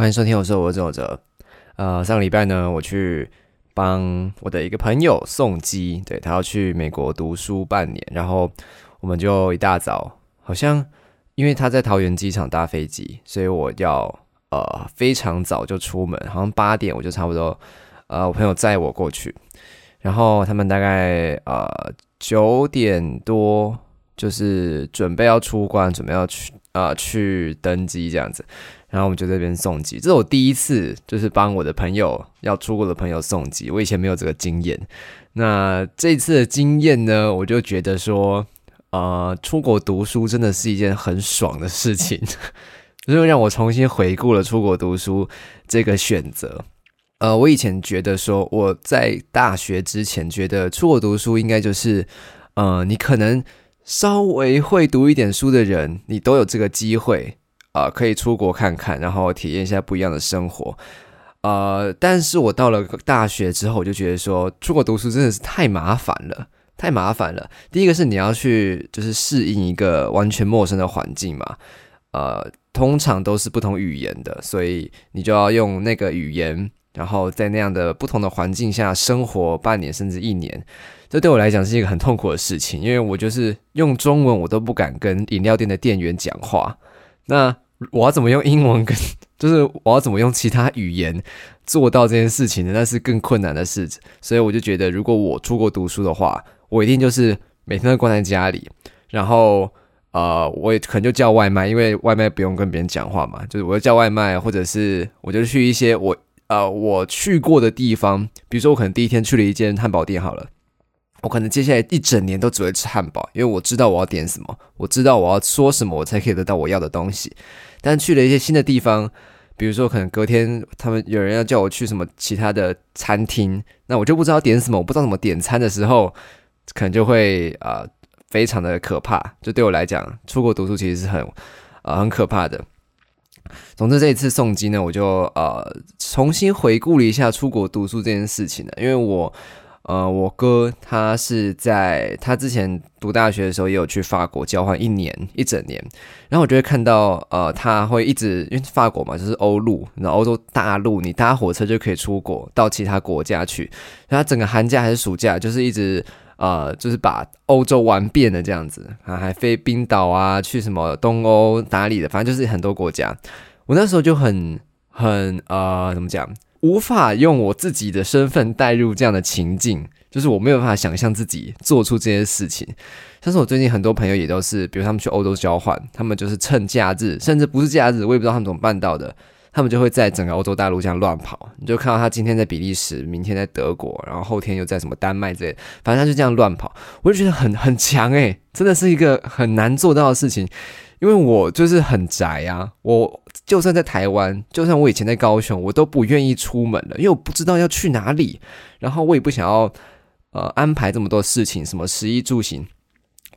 欢迎收听，我是我周哲。呃，上个礼拜呢，我去帮我的一个朋友送机，对他要去美国读书半年，然后我们就一大早，好像因为他在桃园机场搭飞机，所以我要呃非常早就出门，好像八点我就差不多，呃，我朋友载我过去，然后他们大概呃九点多就是准备要出关，准备要去啊去登机这样子。然后我们就这边送机，这是我第一次就是帮我的朋友要出国的朋友送机，我以前没有这个经验。那这次的经验呢，我就觉得说，呃，出国读书真的是一件很爽的事情，就让我重新回顾了出国读书这个选择。呃，我以前觉得说我在大学之前觉得出国读书应该就是，呃，你可能稍微会读一点书的人，你都有这个机会。啊，可以出国看看，然后体验一下不一样的生活。呃，但是我到了大学之后，我就觉得说，出国读书真的是太麻烦了，太麻烦了。第一个是你要去，就是适应一个完全陌生的环境嘛。呃，通常都是不同语言的，所以你就要用那个语言，然后在那样的不同的环境下生活半年甚至一年。这对我来讲是一个很痛苦的事情，因为我就是用中文，我都不敢跟饮料店的店员讲话。那我要怎么用英文跟，就是我要怎么用其他语言做到这件事情呢？那是更困难的事情。所以我就觉得，如果我出国读书的话，我一定就是每天都关在家里，然后呃，我也可能就叫外卖，因为外卖不用跟别人讲话嘛。就是我要叫外卖，或者是我就去一些我呃我去过的地方，比如说我可能第一天去了一间汉堡店，好了。我可能接下来一整年都只会吃汉堡，因为我知道我要点什么，我知道我要说什么，我才可以得到我要的东西。但去了一些新的地方，比如说可能隔天他们有人要叫我去什么其他的餐厅，那我就不知道点什么，我不知道怎么点餐的时候，可能就会啊非常的可怕。就对我来讲，出国读书其实是很啊很可怕的。总之这一次送机呢，我就呃重新回顾了一下出国读书这件事情呢，因为我。呃，我哥他是在他之前读大学的时候也有去法国交换一年一整年，然后我就会看到，呃，他会一直因为法国嘛，就是欧陆，然后欧洲大陆，你搭火车就可以出国到其他国家去，然后整个寒假还是暑假，就是一直呃，就是把欧洲玩遍了这样子啊，还飞冰岛啊，去什么东欧哪里的，反正就是很多国家。我那时候就很很呃，怎么讲？无法用我自己的身份带入这样的情境，就是我没有办法想象自己做出这些事情。像是我最近很多朋友也都是，比如他们去欧洲交换，他们就是趁假日，甚至不是假日，我也不知道他们怎么办到的，他们就会在整个欧洲大陆这样乱跑。你就看到他今天在比利时，明天在德国，然后后天又在什么丹麦之类，反正他就这样乱跑，我就觉得很很强诶，真的是一个很难做到的事情。因为我就是很宅啊，我就算在台湾，就算我以前在高雄，我都不愿意出门了，因为我不知道要去哪里，然后我也不想要呃安排这么多事情，什么食衣住行，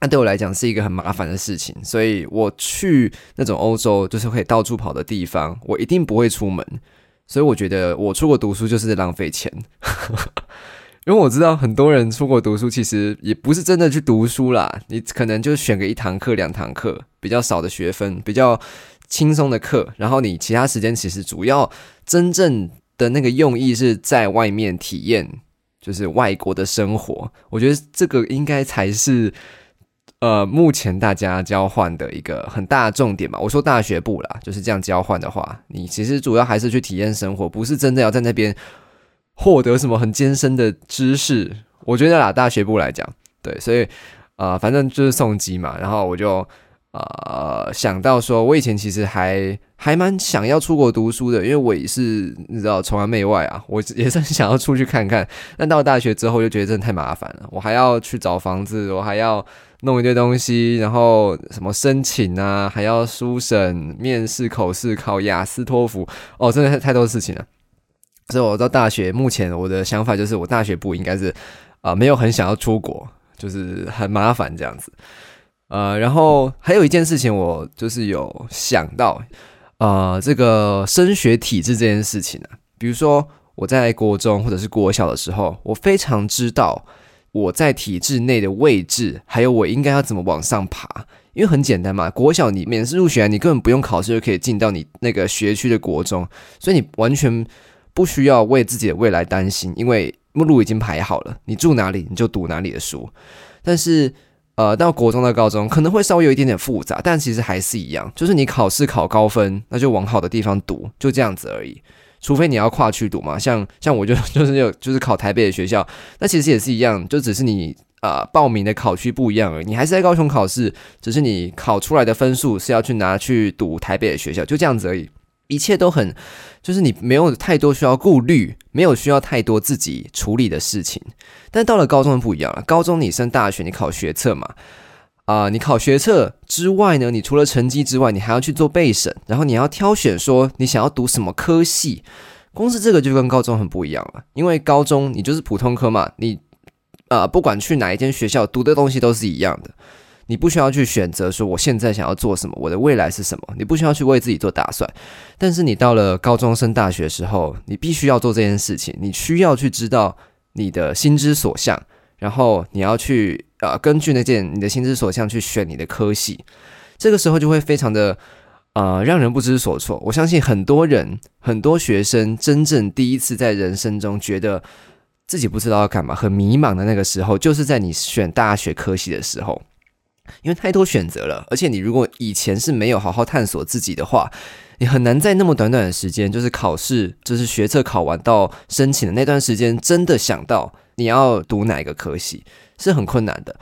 那对我来讲是一个很麻烦的事情，所以我去那种欧洲就是可以到处跑的地方，我一定不会出门，所以我觉得我出国读书就是浪费钱。因为我知道很多人出国读书，其实也不是真的去读书啦。你可能就选个一堂课、两堂课，比较少的学分，比较轻松的课，然后你其他时间其实主要真正的那个用意是在外面体验，就是外国的生活。我觉得这个应该才是呃目前大家交换的一个很大的重点吧。我说大学部啦，就是这样交换的话，你其实主要还是去体验生活，不是真的要在那边。获得什么很艰深的知识？我觉得啦，大学部来讲，对，所以啊，反正就是送机嘛。然后我就呃想到说，我以前其实还还蛮想要出国读书的，因为我也是你知道崇洋媚外啊，我也是想要出去看看。但到大学之后，就觉得真的太麻烦了，我还要去找房子，我还要弄一堆东西，然后什么申请啊，还要书审、面试、口试、考雅思、托福，哦，真的太太多事情了。所以我到大学，目前我的想法就是，我大学部应该是啊，没有很想要出国，就是很麻烦这样子。呃，然后还有一件事情，我就是有想到，呃，这个升学体制这件事情呢，比如说我在国中或者是国小的时候，我非常知道我在体制内的位置，还有我应该要怎么往上爬。因为很简单嘛，国小你免试入学，你根本不用考试就可以进到你那个学区的国中，所以你完全不需要为自己的未来担心，因为目录已经排好了，你住哪里你就读哪里的书。但是，呃，到国中到高中可能会稍微有一点点复杂，但其实还是一样，就是你考试考高分，那就往好的地方读，就这样子而已。除非你要跨区读嘛，像像我就 就是有就是考台北的学校，那其实也是一样，就只是你。呃，报名的考区不一样而已，你还是在高雄考试，只是你考出来的分数是要去拿去读台北的学校，就这样子而已。一切都很，就是你没有太多需要顾虑，没有需要太多自己处理的事情。但到了高中不一样了，高中你升大学，你考学测嘛，啊，你考学测之外呢，你除了成绩之外，你还要去做备审，然后你要挑选说你想要读什么科系。光是这个就跟高中很不一样了，因为高中你就是普通科嘛，你。啊，不管去哪一间学校读的东西都是一样的，你不需要去选择说我现在想要做什么，我的未来是什么，你不需要去为自己做打算。但是你到了高中升大学时候，你必须要做这件事情，你需要去知道你的心之所向，然后你要去呃根据那件你的心之所向去选你的科系，这个时候就会非常的呃让人不知所措。我相信很多人很多学生真正第一次在人生中觉得。自己不知道要干嘛，很迷茫的那个时候，就是在你选大学科系的时候，因为太多选择了，而且你如果以前是没有好好探索自己的话，你很难在那么短短的时间，就是考试，就是学测考完到申请的那段时间，真的想到你要读哪个科系，是很困难的。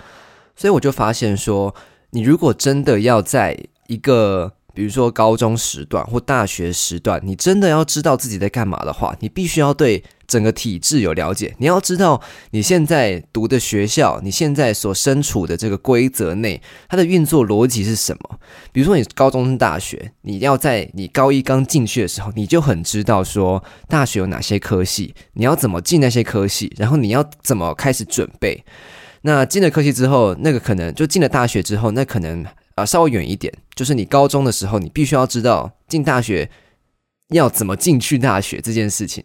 所以我就发现说，你如果真的要在一个比如说高中时段或大学时段，你真的要知道自己在干嘛的话，你必须要对整个体制有了解。你要知道你现在读的学校，你现在所身处的这个规则内，它的运作逻辑是什么？比如说你高中、大学，你要在你高一刚进去的时候，你就很知道说大学有哪些科系，你要怎么进那些科系，然后你要怎么开始准备。那进了科系之后，那个可能就进了大学之后，那可能。啊，稍微远一点，就是你高中的时候，你必须要知道进大学要怎么进去大学这件事情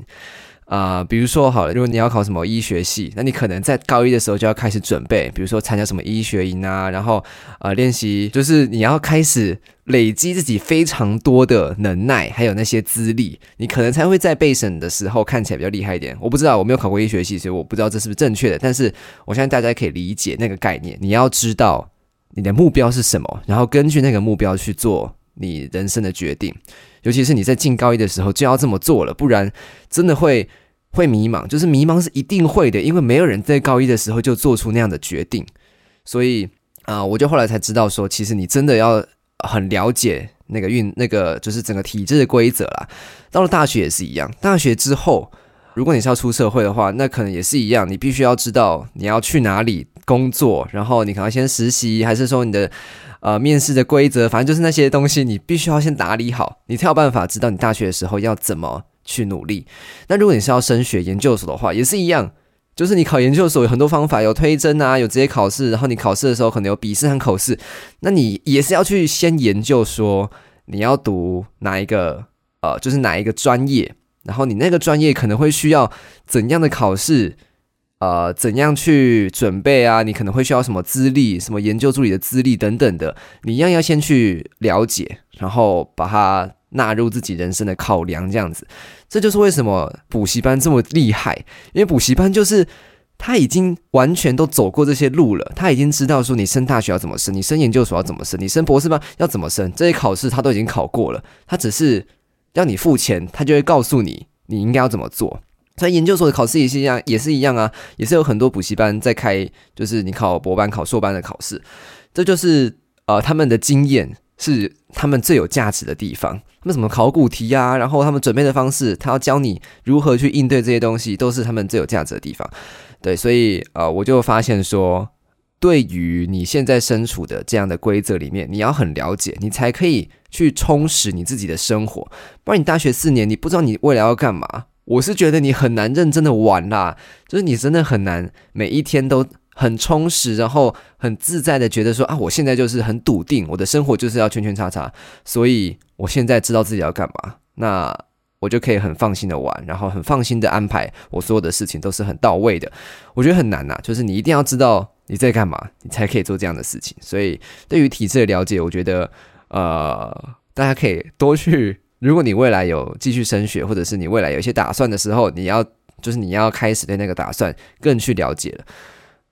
啊。比如说，好了，如果你要考什么医学系，那你可能在高一的时候就要开始准备，比如说参加什么医学营啊，然后呃练习，就是你要开始累积自己非常多的能耐，还有那些资历，你可能才会在备审的时候看起来比较厉害一点。我不知道，我没有考过医学系，所以我不知道这是不是正确的。但是我相信大家可以理解那个概念，你要知道。你的目标是什么？然后根据那个目标去做你人生的决定，尤其是你在进高一的时候就要这么做了，不然真的会会迷茫。就是迷茫是一定会的，因为没有人在高一的时候就做出那样的决定。所以啊，我就后来才知道说，其实你真的要很了解那个运那个就是整个体制的规则啦。到了大学也是一样，大学之后。如果你是要出社会的话，那可能也是一样，你必须要知道你要去哪里工作，然后你可能先实习，还是说你的呃面试的规则，反正就是那些东西，你必须要先打理好，你才有办法知道你大学的时候要怎么去努力。那如果你是要升学研究所的话，也是一样，就是你考研究所有很多方法，有推甄啊，有直接考试，然后你考试的时候可能有笔试和口试，那你也是要去先研究说你要读哪一个呃，就是哪一个专业。然后你那个专业可能会需要怎样的考试，呃，怎样去准备啊？你可能会需要什么资历，什么研究助理的资历等等的，你一样要先去了解，然后把它纳入自己人生的考量，这样子。这就是为什么补习班这么厉害，因为补习班就是他已经完全都走过这些路了，他已经知道说你升大学要怎么升，你升研究所要怎么升，你升博士班要怎么升，这些考试他都已经考过了，他只是。要你付钱，他就会告诉你你应该要怎么做。在研究所的考试也是一样，也是一样啊，也是有很多补习班在开，就是你考博班、考硕班的考试。这就是呃他们的经验是他们最有价值的地方。他们怎么考古题啊，然后他们准备的方式，他要教你如何去应对这些东西，都是他们最有价值的地方。对，所以呃我就发现说。对于你现在身处的这样的规则里面，你要很了解，你才可以去充实你自己的生活。不然你大学四年，你不知道你未来要干嘛。我是觉得你很难认真的玩啦，就是你真的很难每一天都很充实，然后很自在的觉得说啊，我现在就是很笃定，我的生活就是要圈圈叉叉，所以我现在知道自己要干嘛，那我就可以很放心的玩，然后很放心的安排我所有的事情都是很到位的。我觉得很难呐，就是你一定要知道。你在干嘛，你才可以做这样的事情。所以对于体制的了解，我觉得呃，大家可以多去。如果你未来有继续升学，或者是你未来有一些打算的时候，你要就是你要开始对那个打算更去了解了。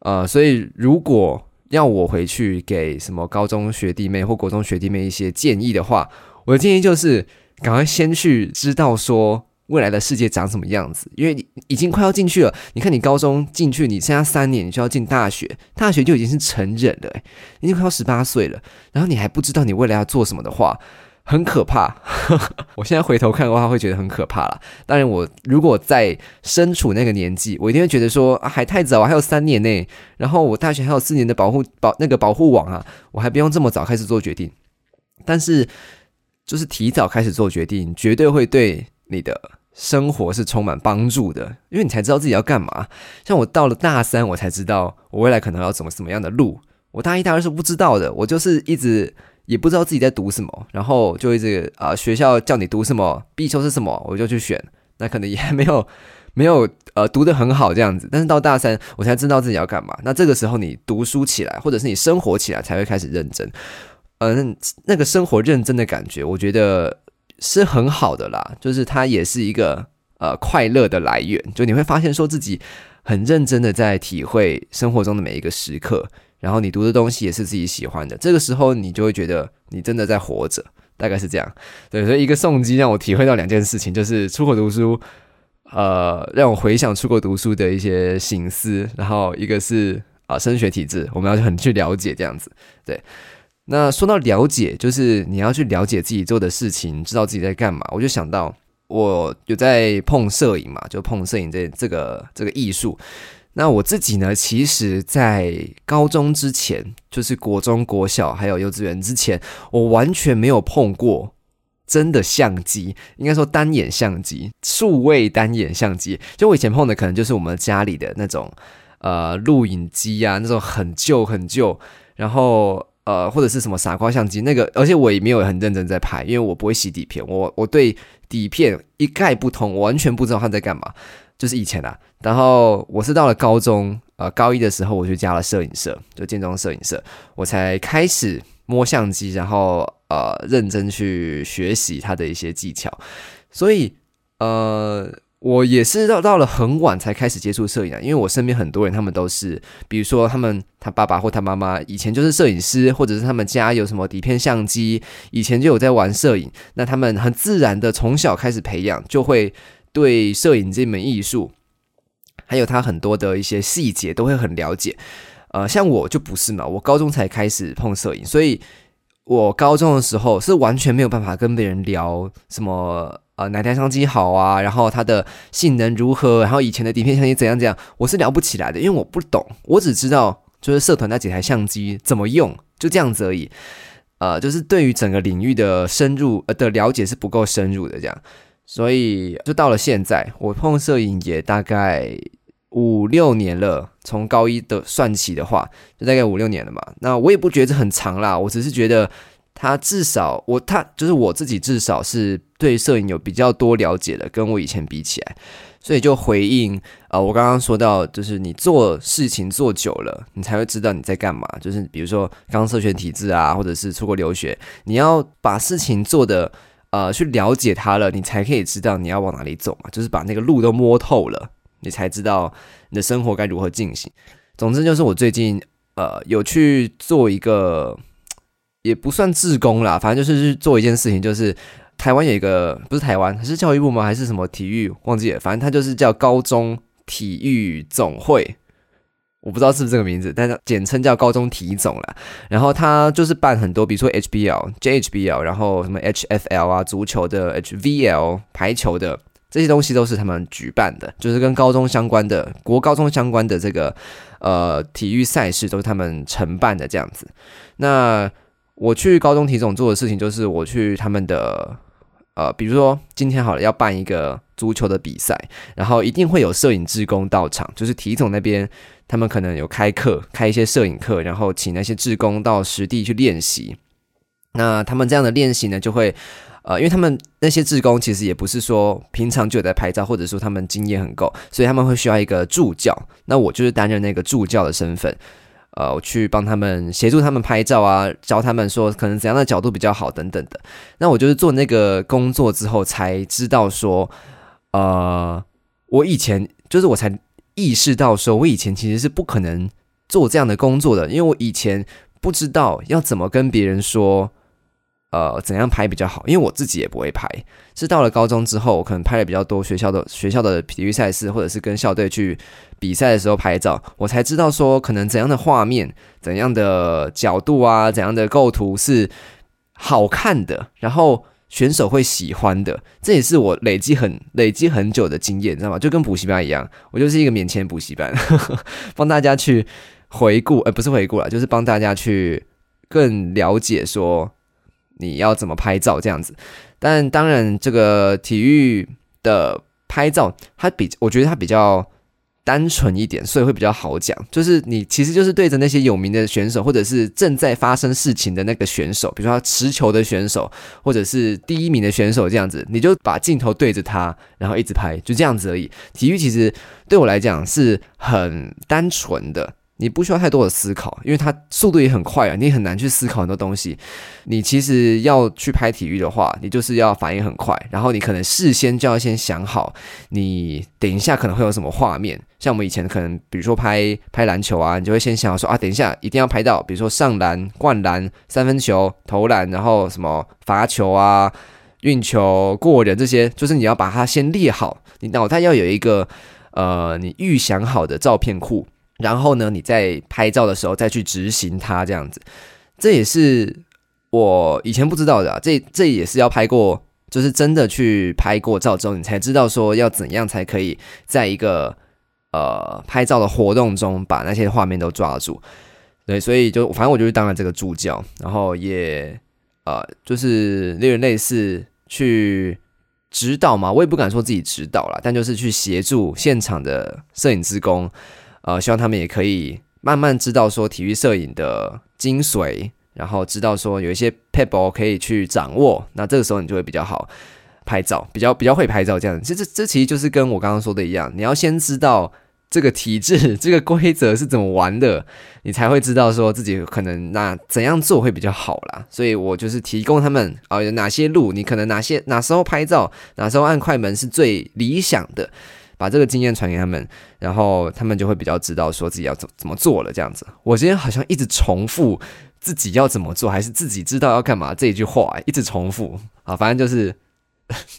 呃，所以如果要我回去给什么高中学弟妹或国中学弟妹一些建议的话，我的建议就是赶快先去知道说未来的世界长什么样子，因为你已经快要进去了。你看，你高中进去，你剩下三年，你就要进大学，大学就已经是成人了，已经快要十八岁了。然后你还不知道你未来要做什么的话。很可怕，我现在回头看的话，会觉得很可怕了。当然，我如果在身处那个年纪，我一定会觉得说，还太早，还有三年呢。然后我大学还有四年的保护保那个保护网啊，我还不用这么早开始做决定。但是，就是提早开始做决定，绝对会对你的生活是充满帮助的，因为你才知道自己要干嘛。像我到了大三，我才知道我未来可能要走什么样的路。我大一、大二是不知道的，我就是一直。也不知道自己在读什么，然后就一直啊，学校叫你读什么，必修是什么，我就去选。那可能也没有 没有呃读的很好这样子，但是到大三我才知道自己要干嘛。那这个时候你读书起来，或者是你生活起来，才会开始认真。嗯，那个生活认真的感觉，我觉得是很好的啦。就是它也是一个呃快乐的来源，就你会发现说自己很认真的在体会生活中的每一个时刻。然后你读的东西也是自己喜欢的，这个时候你就会觉得你真的在活着，大概是这样。对，所以一个送机让我体会到两件事情，就是出国读书，呃，让我回想出国读书的一些心思。然后一个是啊，升学体制，我们要很去了解这样子。对，那说到了解，就是你要去了解自己做的事情，知道自己在干嘛。我就想到我有在碰摄影嘛，就碰摄影这这个这个艺术。那我自己呢？其实，在高中之前，就是国中、国小还有幼稚园之前，我完全没有碰过真的相机，应该说单眼相机、数位单眼相机。就我以前碰的，可能就是我们家里的那种呃录影机啊，那种很旧很旧，然后呃或者是什么傻瓜相机。那个，而且我也没有很认真在拍，因为我不会洗底片，我我对底片一概不通，我完全不知道他在干嘛。就是以前啊，然后我是到了高中，呃，高一的时候我就加了摄影社，就建中摄影社，我才开始摸相机，然后呃，认真去学习他的一些技巧。所以呃，我也是到到了很晚才开始接触摄影啊，因为我身边很多人，他们都是，比如说他们他爸爸或他妈妈以前就是摄影师，或者是他们家有什么底片相机，以前就有在玩摄影，那他们很自然的从小开始培养，就会。对摄影这门艺术，还有他很多的一些细节都会很了解。呃，像我就不是嘛，我高中才开始碰摄影，所以我高中的时候是完全没有办法跟别人聊什么呃哪台相机好啊，然后它的性能如何，然后以前的底片相机怎样怎样，我是聊不起来的，因为我不懂，我只知道就是社团那几台相机怎么用，就这样子而已。呃，就是对于整个领域的深入的了解是不够深入的这样。所以就到了现在，我碰摄影也大概五六年了。从高一的算起的话，就大概五六年了嘛。那我也不觉得很长啦，我只是觉得他至少我他就是我自己至少是对摄影有比较多了解的，跟我以前比起来。所以就回应啊，我刚刚说到，就是你做事情做久了，你才会知道你在干嘛。就是比如说刚社选体制啊，或者是出国留学，你要把事情做的。呃，去了解它了，你才可以知道你要往哪里走嘛。就是把那个路都摸透了，你才知道你的生活该如何进行。总之，就是我最近呃有去做一个，也不算自工啦，反正就是去做一件事情，就是台湾有一个不是台湾，是教育部吗？还是什么体育？忘记了，反正它就是叫高中体育总会。我不知道是不是这个名字，但是简称叫高中体总了。然后他就是办很多，比如说 HBL、JHBL，然后什么 HFL 啊，足球的 HVL、排球的这些东西都是他们举办的，就是跟高中相关的、国高中相关的这个呃体育赛事都是他们承办的这样子。那我去高中体总做的事情就是我去他们的呃，比如说今天好了要办一个足球的比赛，然后一定会有摄影志工到场，就是体总那边。他们可能有开课，开一些摄影课，然后请那些志工到实地去练习。那他们这样的练习呢，就会，呃，因为他们那些志工其实也不是说平常就有在拍照，或者说他们经验很够，所以他们会需要一个助教。那我就是担任那个助教的身份。呃，我去帮他们协助他们拍照啊，教他们说可能怎样的角度比较好等等的。那我就是做那个工作之后才知道说，呃，我以前就是我才意识到说，我以前其实是不可能做这样的工作的，因为我以前不知道要怎么跟别人说。呃，怎样拍比较好？因为我自己也不会拍，是到了高中之后，我可能拍了比较多学校的学校的体育赛事，或者是跟校队去比赛的时候拍照，我才知道说，可能怎样的画面、怎样的角度啊、怎样的构图是好看的，然后选手会喜欢的。这也是我累积很累积很久的经验，知道吗？就跟补习班一样，我就是一个免签补习班，帮大家去回顾，呃，不是回顾了，就是帮大家去更了解说。你要怎么拍照这样子？但当然，这个体育的拍照，它比我觉得它比较单纯一点，所以会比较好讲。就是你其实就是对着那些有名的选手，或者是正在发生事情的那个选手，比如说持球的选手，或者是第一名的选手这样子，你就把镜头对着他，然后一直拍，就这样子而已。体育其实对我来讲是很单纯的。你不需要太多的思考，因为它速度也很快啊，你很难去思考很多东西。你其实要去拍体育的话，你就是要反应很快，然后你可能事先就要先想好，你等一下可能会有什么画面。像我们以前可能，比如说拍拍篮球啊，你就会先想说啊，等一下一定要拍到，比如说上篮、灌篮、三分球、投篮，然后什么罚球啊、运球、过人这些，就是你要把它先列好，你脑袋要有一个呃，你预想好的照片库。然后呢，你在拍照的时候再去执行它，这样子，这也是我以前不知道的。这这也是要拍过，就是真的去拍过照之后，你才知道说要怎样才可以在一个呃拍照的活动中把那些画面都抓住。对，所以就反正我就是当了这个助教，然后也呃就是类类似去指导嘛，我也不敢说自己指导了，但就是去协助现场的摄影职工。呃，希望他们也可以慢慢知道说体育摄影的精髓，然后知道说有一些 pebble 可以去掌握，那这个时候你就会比较好拍照，比较比较会拍照这样。其实这这其实就是跟我刚刚说的一样，你要先知道这个体制、这个规则是怎么玩的，你才会知道说自己可能那怎样做会比较好啦。所以我就是提供他们啊，有哪些路，你可能哪些哪时候拍照，哪时候按快门是最理想的。把这个经验传给他们，然后他们就会比较知道说自己要怎怎么做了。这样子，我今天好像一直重复自己要怎么做，还是自己知道要干嘛这一句话，一直重复啊，反正就是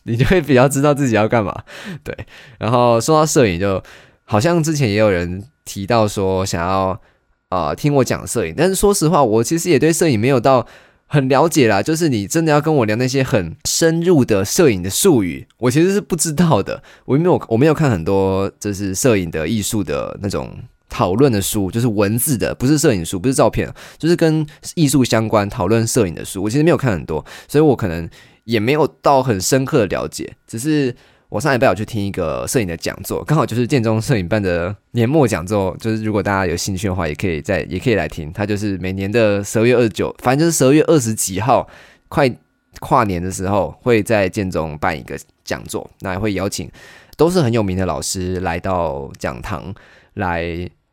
你就会比较知道自己要干嘛。对，然后说到摄影，就好像之前也有人提到说想要啊听我讲摄影，但是说实话，我其实也对摄影没有到。很了解啦，就是你真的要跟我聊那些很深入的摄影的术语，我其实是不知道的。我没有，我没有看很多就是摄影的艺术的那种讨论的书，就是文字的，不是摄影书，不是照片，就是跟艺术相关讨论摄影的书。我其实没有看很多，所以我可能也没有到很深刻的了解，只是。我上礼拜有去听一个摄影的讲座，刚好就是建中摄影班的年末讲座，就是如果大家有兴趣的话，也可以在也可以来听。他就是每年的十二月二十九，反正就是十二月二十几号，快跨年的时候会在建中办一个讲座，那也会邀请都是很有名的老师来到讲堂来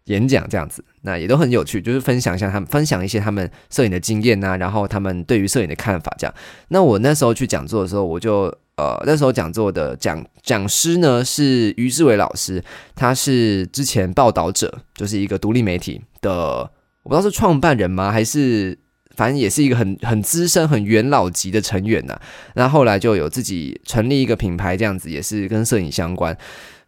演讲，这样子，那也都很有趣，就是分享一下他们分享一些他们摄影的经验呐，然后他们对于摄影的看法这样。那我那时候去讲座的时候，我就。呃，那时候讲座的讲讲师呢是于志伟老师，他是之前报道者，就是一个独立媒体的，我不知道是创办人吗，还是反正也是一个很很资深、很元老级的成员呐。那后来就有自己成立一个品牌，这样子也是跟摄影相关。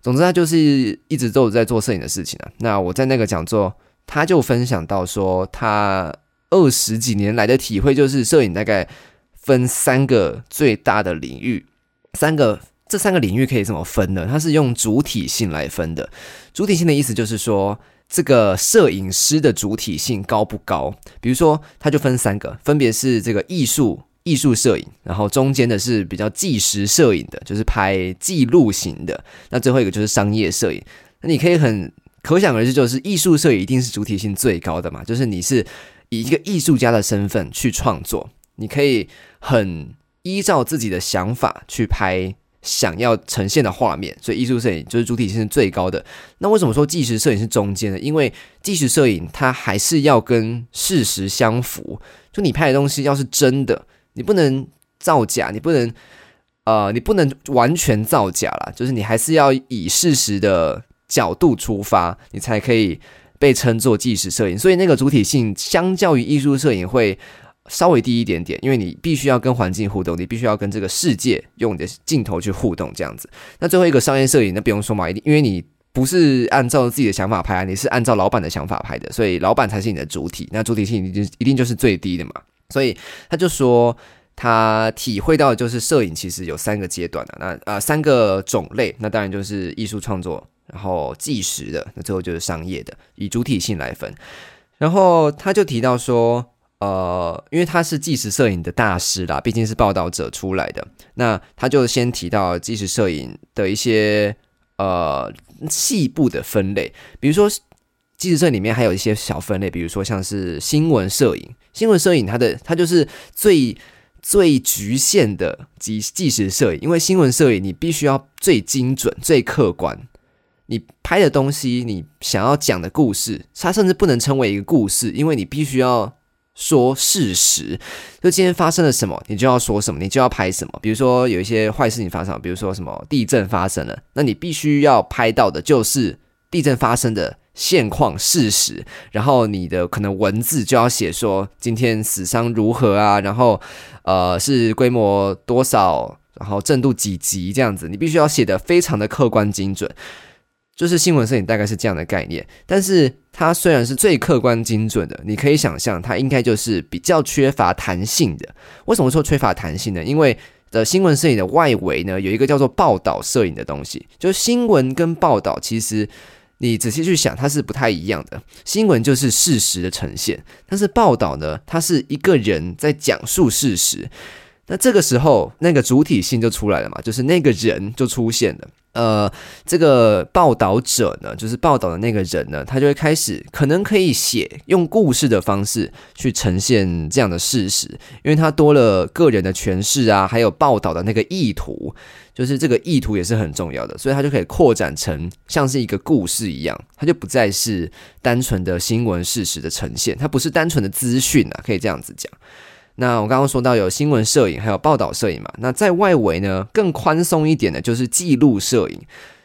总之，他就是一直都有在做摄影的事情啊。那我在那个讲座，他就分享到说，他二十几年来的体会就是，摄影大概分三个最大的领域。三个这三个领域可以怎么分呢？它是用主体性来分的。主体性的意思就是说，这个摄影师的主体性高不高？比如说，它就分三个，分别是这个艺术艺术摄影，然后中间的是比较纪实摄影的，就是拍记录型的。那最后一个就是商业摄影。那你可以很可想而知，就是艺术摄影一定是主体性最高的嘛？就是你是以一个艺术家的身份去创作，你可以很。依照自己的想法去拍想要呈现的画面，所以艺术摄影就是主体性是最高的。那为什么说纪实摄影是中间呢？因为纪实摄影它还是要跟事实相符，就你拍的东西要是真的，你不能造假，你不能呃，你不能完全造假啦，就是你还是要以事实的角度出发，你才可以被称作纪实摄影。所以那个主体性相较于艺术摄影会。稍微低一点点，因为你必须要跟环境互动，你必须要跟这个世界用你的镜头去互动，这样子。那最后一个商业摄影，那不用说嘛，一定因为你不是按照自己的想法拍啊，你是按照老板的想法拍的，所以老板才是你的主体，那主体性一定一定就是最低的嘛。所以他就说，他体会到就是摄影其实有三个阶段的，那呃三个种类，那当然就是艺术创作，然后纪实的，那最后就是商业的，以主体性来分。然后他就提到说。呃，因为他是纪实摄影的大师啦，毕竟是报道者出来的，那他就先提到纪实摄影的一些呃细部的分类，比如说纪实摄影里面还有一些小分类，比如说像是新闻摄影，新闻摄影它的它就是最最局限的纪纪实摄影，因为新闻摄影你必须要最精准、最客观，你拍的东西，你想要讲的故事，它甚至不能称为一个故事，因为你必须要。说事实，就今天发生了什么，你就要说什么，你就要拍什么。比如说有一些坏事情发生，比如说什么地震发生了，那你必须要拍到的就是地震发生的现况事实。然后你的可能文字就要写说今天死伤如何啊，然后呃是规模多少，然后震度几级这样子，你必须要写的非常的客观精准。就是新闻摄影大概是这样的概念，但是它虽然是最客观精准的，你可以想象它应该就是比较缺乏弹性的。为什么说缺乏弹性呢？因为的新闻摄影的外围呢有一个叫做报道摄影的东西，就是新闻跟报道其实你仔细去想它是不太一样的。新闻就是事实的呈现，但是报道呢，它是一个人在讲述事实。那这个时候那个主体性就出来了嘛，就是那个人就出现了。呃，这个报道者呢，就是报道的那个人呢，他就会开始可能可以写用故事的方式去呈现这样的事实，因为他多了个人的诠释啊，还有报道的那个意图，就是这个意图也是很重要的，所以他就可以扩展成像是一个故事一样，它就不再是单纯的新闻事实的呈现，它不是单纯的资讯啊，可以这样子讲。那我刚刚说到有新闻摄影，还有报道摄影嘛？那在外围呢，更宽松一点的就是记录摄影。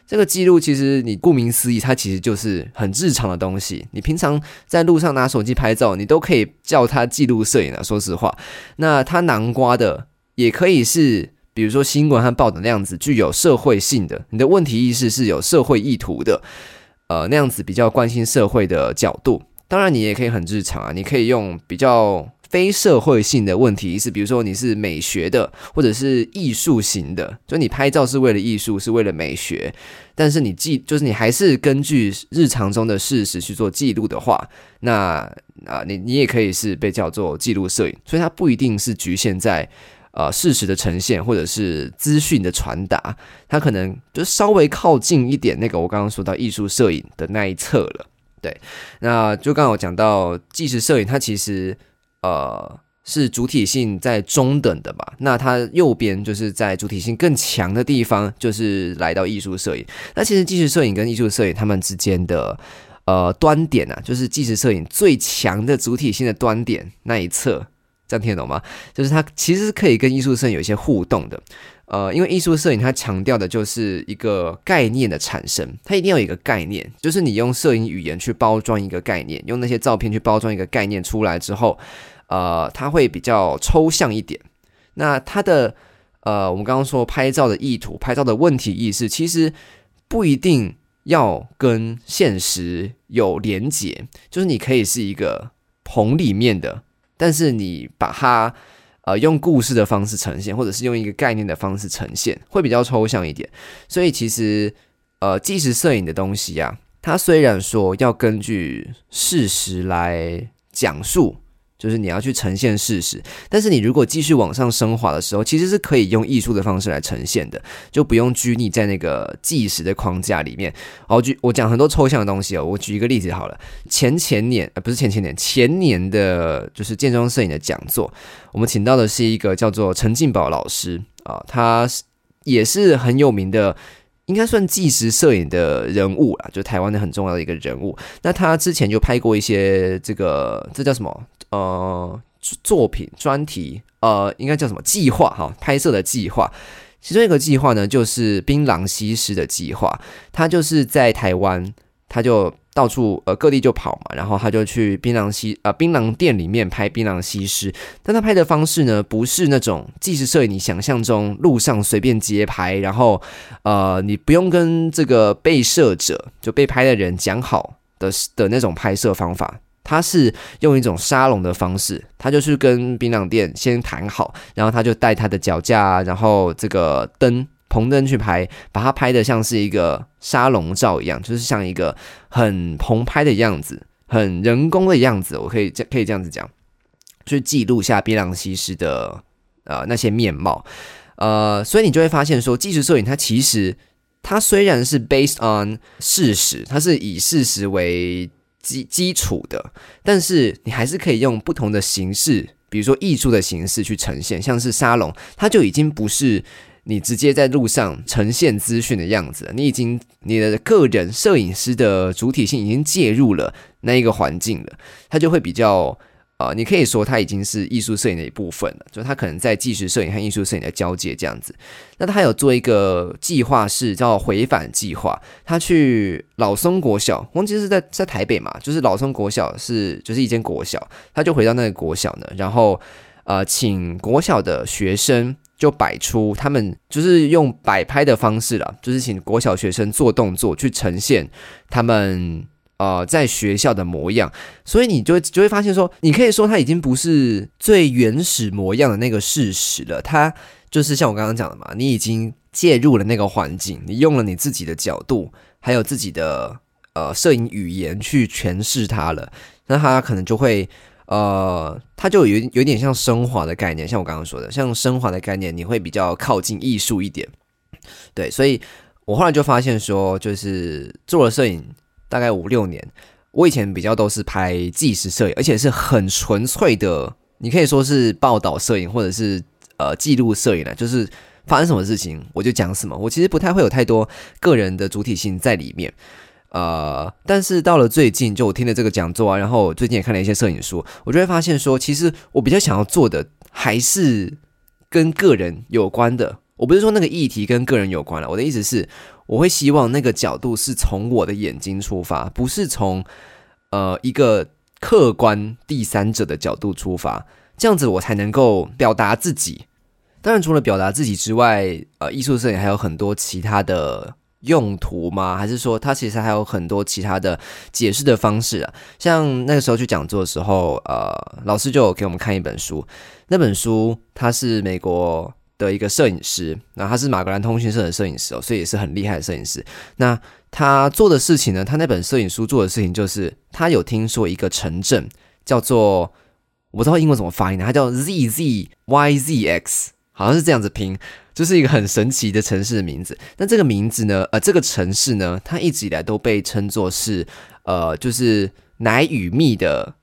这个记录其实你顾名思义，它其实就是很日常的东西。你平常在路上拿手机拍照，你都可以叫它记录摄影啊。说实话，那它南瓜的也可以是，比如说新闻和报道那样子，具有社会性的，你的问题意识是有社会意图的，呃，那样子比较关心社会的角度。当然，你也可以很日常啊，你可以用比较。非社会性的问题是，比如说你是美学的，或者是艺术型的，就你拍照是为了艺术，是为了美学，但是你记就是你还是根据日常中的事实去做记录的话，那啊，你你也可以是被叫做记录摄影，所以它不一定是局限在呃事实的呈现或者是资讯的传达，它可能就稍微靠近一点那个我刚刚说到艺术摄影的那一侧了。对，那就刚好讲到纪实摄影，它其实。呃，是主体性在中等的吧？那它右边就是在主体性更强的地方，就是来到艺术摄影。那其实纪实摄影跟艺术摄影它们之间的呃端点啊，就是纪实摄影最强的主体性的端点那一侧，这样听得懂吗？就是它其实是可以跟艺术摄影有一些互动的。呃，因为艺术摄影它强调的就是一个概念的产生，它一定要有一个概念，就是你用摄影语言去包装一个概念，用那些照片去包装一个概念出来之后。呃，它会比较抽象一点。那它的呃，我们刚刚说拍照的意图、拍照的问题意识，其实不一定要跟现实有连结。就是你可以是一个棚里面的，但是你把它呃用故事的方式呈现，或者是用一个概念的方式呈现，会比较抽象一点。所以其实呃，纪实摄影的东西啊，它虽然说要根据事实来讲述。就是你要去呈现事实，但是你如果继续往上升华的时候，其实是可以用艺术的方式来呈现的，就不用拘泥在那个纪实的框架里面。好举我讲很多抽象的东西哦，我举一个例子好了。前前年呃不是前前年前年的，就是建中摄影的讲座，我们请到的是一个叫做陈进宝老师啊，他也是很有名的，应该算纪实摄影的人物啦，就台湾的很重要的一个人物。那他之前就拍过一些这个这叫什么呃作品专题呃，应该叫什么计划哈？拍摄的计划。其中一个计划呢，就是槟榔西施的计划。他就是在台湾，他就到处呃各地就跑嘛，然后他就去槟榔西呃槟榔店里面拍槟榔西施。但他拍的方式呢，不是那种纪实摄影你想象中路上随便街拍，然后呃你不用跟这个被摄者就被拍的人讲好的的那种拍摄方法。他是用一种沙龙的方式，他就是跟槟榔店先谈好，然后他就带他的脚架，然后这个灯棚灯去拍，把它拍的像是一个沙龙照一样，就是像一个很棚拍的样子，很人工的样子，我可以这可以这样子讲，去记录下槟榔西施的呃那些面貌，呃，所以你就会发现说，纪实摄影它其实它虽然是 based on 事实，它是以事实为。基基础的，但是你还是可以用不同的形式，比如说艺术的形式去呈现，像是沙龙，它就已经不是你直接在路上呈现资讯的样子，你已经你的个人摄影师的主体性已经介入了那一个环境了，它就会比较。啊，你可以说它已经是艺术摄影的一部分了，就它可能在纪实摄影和艺术摄影的交界这样子。那他有做一个计划是叫回返计划，他去老松国小，忘记是在在台北嘛，就是老松国小是就是一间国小，他就回到那个国小呢，然后呃，请国小的学生就摆出他们就是用摆拍的方式了，就是请国小学生做动作去呈现他们。呃，在学校的模样，所以你就就会发现说，你可以说它已经不是最原始模样的那个事实了。它就是像我刚刚讲的嘛，你已经介入了那个环境，你用了你自己的角度，还有自己的呃摄影语言去诠释它了。那它可能就会呃，它就有有点像升华的概念，像我刚刚说的，像升华的概念，你会比较靠近艺术一点。对，所以我后来就发现说，就是做了摄影。大概五六年，我以前比较都是拍纪实摄影，而且是很纯粹的，你可以说是报道摄影或者是呃记录摄影的，就是发生什么事情我就讲什么。我其实不太会有太多个人的主体性在里面，呃，但是到了最近，就我听了这个讲座啊，然后最近也看了一些摄影书，我就会发现说，其实我比较想要做的还是跟个人有关的。我不是说那个议题跟个人有关了，我的意思是。我会希望那个角度是从我的眼睛出发，不是从呃一个客观第三者的角度出发，这样子我才能够表达自己。当然，除了表达自己之外，呃，艺术摄影还有很多其他的用途吗？还是说它其实还有很多其他的解释的方式啊？像那个时候去讲座的时候，呃，老师就给我们看一本书，那本书它是美国。的一个摄影师，那他是马格兰通讯社的摄影师哦，所以也是很厉害的摄影师。那他做的事情呢？他那本摄影书做的事情就是，他有听说一个城镇叫做我不知道英文怎么发音的，它叫 Z Z Y Z X，好像是这样子拼，就是一个很神奇的城市的名字。那这个名字呢？呃，这个城市呢，它一直以来都被称作是呃，就是奶与蜜的。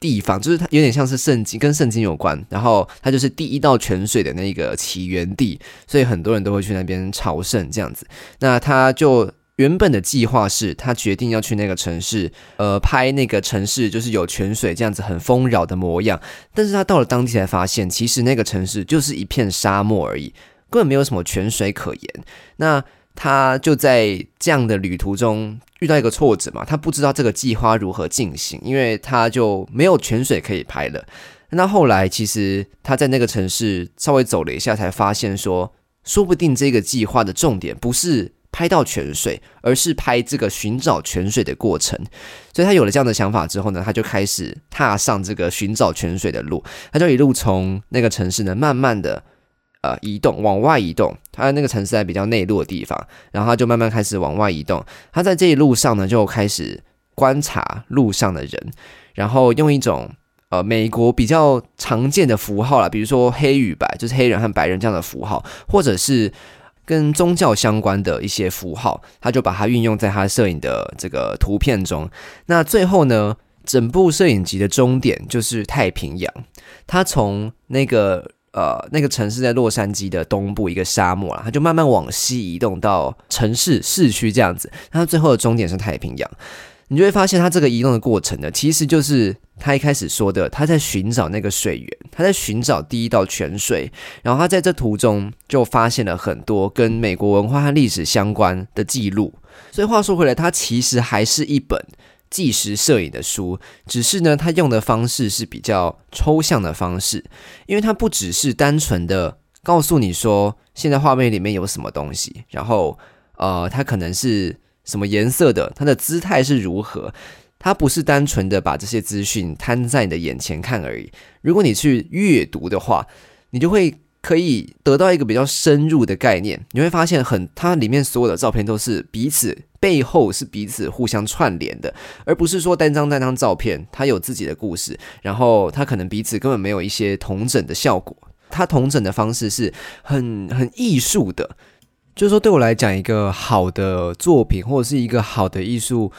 地方就是它有点像是圣经，跟圣经有关，然后它就是第一道泉水的那个起源地，所以很多人都会去那边朝圣这样子。那他就原本的计划是，他决定要去那个城市，呃，拍那个城市就是有泉水这样子很丰饶的模样。但是他到了当地才发现，其实那个城市就是一片沙漠而已，根本没有什么泉水可言。那他就在这样的旅途中遇到一个挫折嘛，他不知道这个计划如何进行，因为他就没有泉水可以拍了。那后来其实他在那个城市稍微走了一下，才发现说，说不定这个计划的重点不是拍到泉水，而是拍这个寻找泉水的过程。所以他有了这样的想法之后呢，他就开始踏上这个寻找泉水的路，他就一路从那个城市呢，慢慢的。呃，移动往外移动，他那个城市在比较内陆的地方，然后他就慢慢开始往外移动。他在这一路上呢，就开始观察路上的人，然后用一种呃美国比较常见的符号啦，比如说黑与白，就是黑人和白人这样的符号，或者是跟宗教相关的一些符号，他就把它运用在他摄影的这个图片中。那最后呢，整部摄影集的终点就是太平洋。他从那个。呃，那个城市在洛杉矶的东部一个沙漠啦，它就慢慢往西移动到城市市区这样子，它最后的终点是太平洋。你就会发现，它这个移动的过程呢，其实就是他一开始说的，他在寻找那个水源，他在寻找第一道泉水，然后他在这途中就发现了很多跟美国文化和历史相关的记录。所以话说回来，它其实还是一本纪实摄影的书，只是呢，他用的方式是比较抽象的方式，因为它不只是单纯的告诉你说现在画面里面有什么东西，然后呃，它可能是。什么颜色的？它的姿态是如何？它不是单纯的把这些资讯摊在你的眼前看而已。如果你去阅读的话，你就会可以得到一个比较深入的概念。你会发现，很它里面所有的照片都是彼此背后是彼此互相串联的，而不是说单张单张照片它有自己的故事，然后它可能彼此根本没有一些同整的效果。它同整的方式是很很艺术的。就是说，对我来讲，一个好的作品或者是一个好的艺术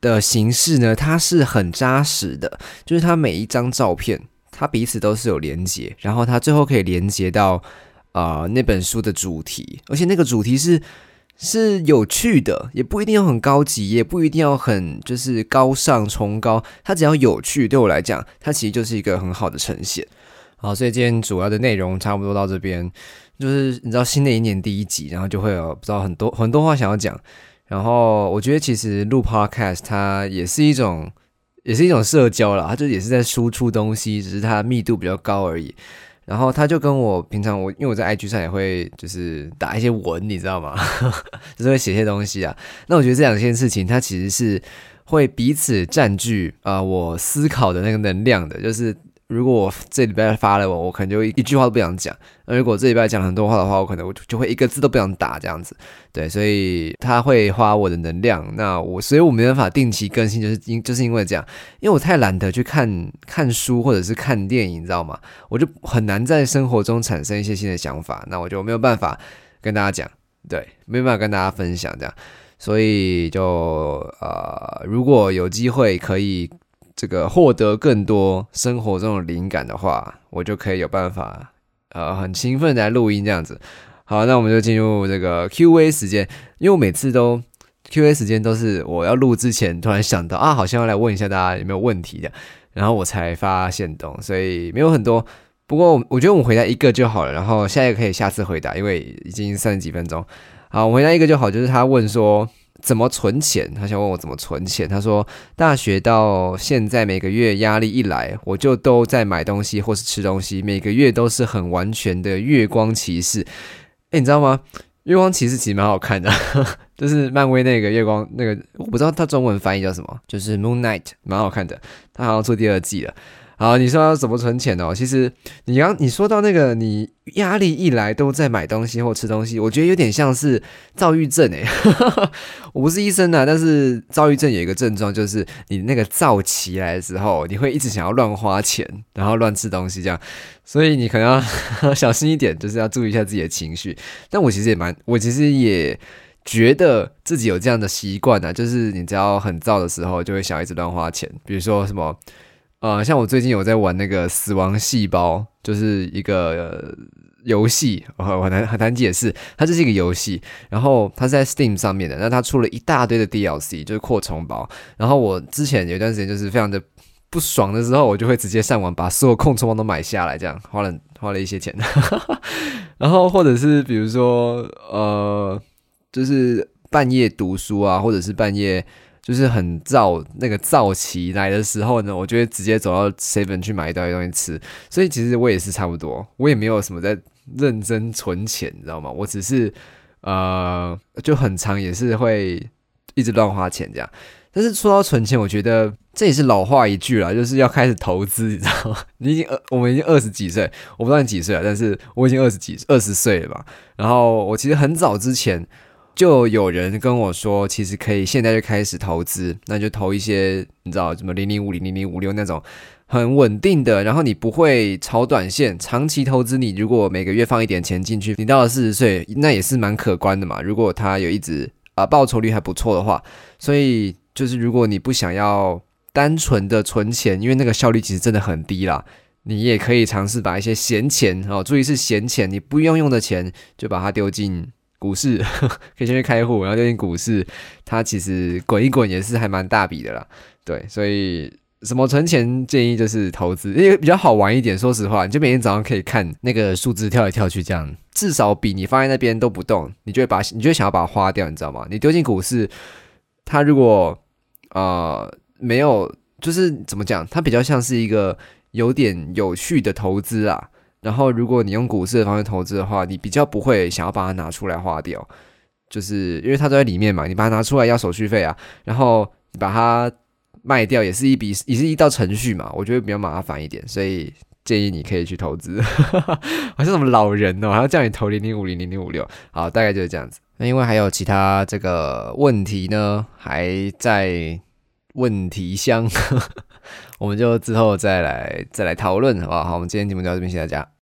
的形式呢，它是很扎实的。就是它每一张照片，它彼此都是有连接，然后它最后可以连接到啊那本书的主题，而且那个主题是是有趣的，也不一定要很高级，也不一定要很就是高尚崇高，它只要有趣，对我来讲，它其实就是一个很好的呈现。好，所以今天主要的内容差不多到这边。就是你知道新的一年第一集，然后就会有不知道很多很多话想要讲，然后我觉得其实录 podcast 它也是一种也是一种社交啦，它就也是在输出东西，只是它密度比较高而已。然后他就跟我平常我因为我在 IG 上也会就是打一些文，你知道吗？就是会写些东西啊。那我觉得这两件事情它其实是会彼此占据啊我思考的那个能量的，就是。如果我这礼拜发了我，我可能就一句话都不想讲。那如果这礼拜讲很多话的话，我可能我就会一个字都不想打这样子。对，所以他会花我的能量。那我，所以我没办法定期更新，就是因就是因为这样，因为我太懒得去看看书或者是看电影，你知道吗？我就很难在生活中产生一些新的想法，那我就没有办法跟大家讲，对，没有办法跟大家分享这样。所以就呃，如果有机会可以。这个获得更多生活中的灵感的话，我就可以有办法，呃，很勤奋来录音这样子。好，那我们就进入这个 Q&A 时间，因为我每次都 Q&A 时间都是我要录之前突然想到啊，好像要来问一下大家有没有问题的，然后我才发现动，所以没有很多。不过我觉得我回答一个就好了，然后下一个可以下次回答，因为已经三十几分钟。好，我回答一个就好，就是他问说。怎么存钱？他想问我怎么存钱。他说，大学到现在每个月压力一来，我就都在买东西或是吃东西，每个月都是很完全的月光骑士。哎，你知道吗？月光骑士其实蛮好看的，就是漫威那个月光那个，我不知道它中文翻译叫什么，就是 Moon Knight，蛮好看的。他好像做第二季了。好，你说要怎么存钱哦？其实你刚你说到那个，你压力一来都在买东西或吃东西，我觉得有点像是躁郁症诶。我不是医生呐，但是躁郁症有一个症状，就是你那个躁起来的时候，你会一直想要乱花钱，然后乱吃东西这样。所以你可能要小心一点，就是要注意一下自己的情绪。但我其实也蛮，我其实也觉得自己有这样的习惯呢，就是你只要很躁的时候，就会想一直乱花钱，比如说什么。呃，像我最近有在玩那个《死亡细胞》，就是一个游戏，我很难很难解释，它就是一个游戏，然后它是在 Steam 上面的，那它出了一大堆的 DLC，就是扩充包。然后我之前有一段时间就是非常的不爽的时候，我就会直接上网把所有扩充包都买下来，这样花了花了一些钱。然后或者是比如说呃，就是半夜读书啊，或者是半夜。就是很燥，那个燥期来的时候呢，我就会直接走到 seven 去买一堆东西吃。所以其实我也是差不多，我也没有什么在认真存钱，你知道吗？我只是呃，就很长也是会一直乱花钱这样。但是说到存钱，我觉得这也是老话一句了，就是要开始投资，你知道吗？你已经二，我们已经二十几岁，我不知道你几岁了，但是我已经二十几二十岁了嘛。然后我其实很早之前。就有人跟我说，其实可以现在就开始投资，那就投一些你知道什么零零五零零零五六那种很稳定的，然后你不会炒短线，长期投资你如果每个月放一点钱进去，你到了四十岁那也是蛮可观的嘛。如果它有一直啊报酬率还不错的话，所以就是如果你不想要单纯的存钱，因为那个效率其实真的很低啦。你也可以尝试把一些闲钱哦，注意是闲钱，你不用用的钱就把它丢进股市，可以先去开户，然后丢进股市，它其实滚一滚也是还蛮大笔的啦。对，所以什么存钱建议就是投资，因为比较好玩一点。说实话，你就每天早上可以看那个数字跳来跳去，这样至少比你放在那边都不动，你就会把你就会想要把它花掉，你知道吗？你丢进股市，它如果呃没有，就是怎么讲，它比较像是一个有点有趣的投资啊。然后如果你用股市的方式投资的话，你比较不会想要把它拿出来花掉，就是因为它都在里面嘛，你把它拿出来要手续费啊，然后你把它。卖掉也是一笔，也是一道程序嘛，我觉得比较麻烦一点，所以建议你可以去投资。好像什么老人哦，还要叫你投零零五零零零五六，好，大概就是这样子。那因为还有其他这个问题呢，还在问题箱，我们就之后再来再来讨论，好不好？好，我们今天节目就到这边，谢谢大家。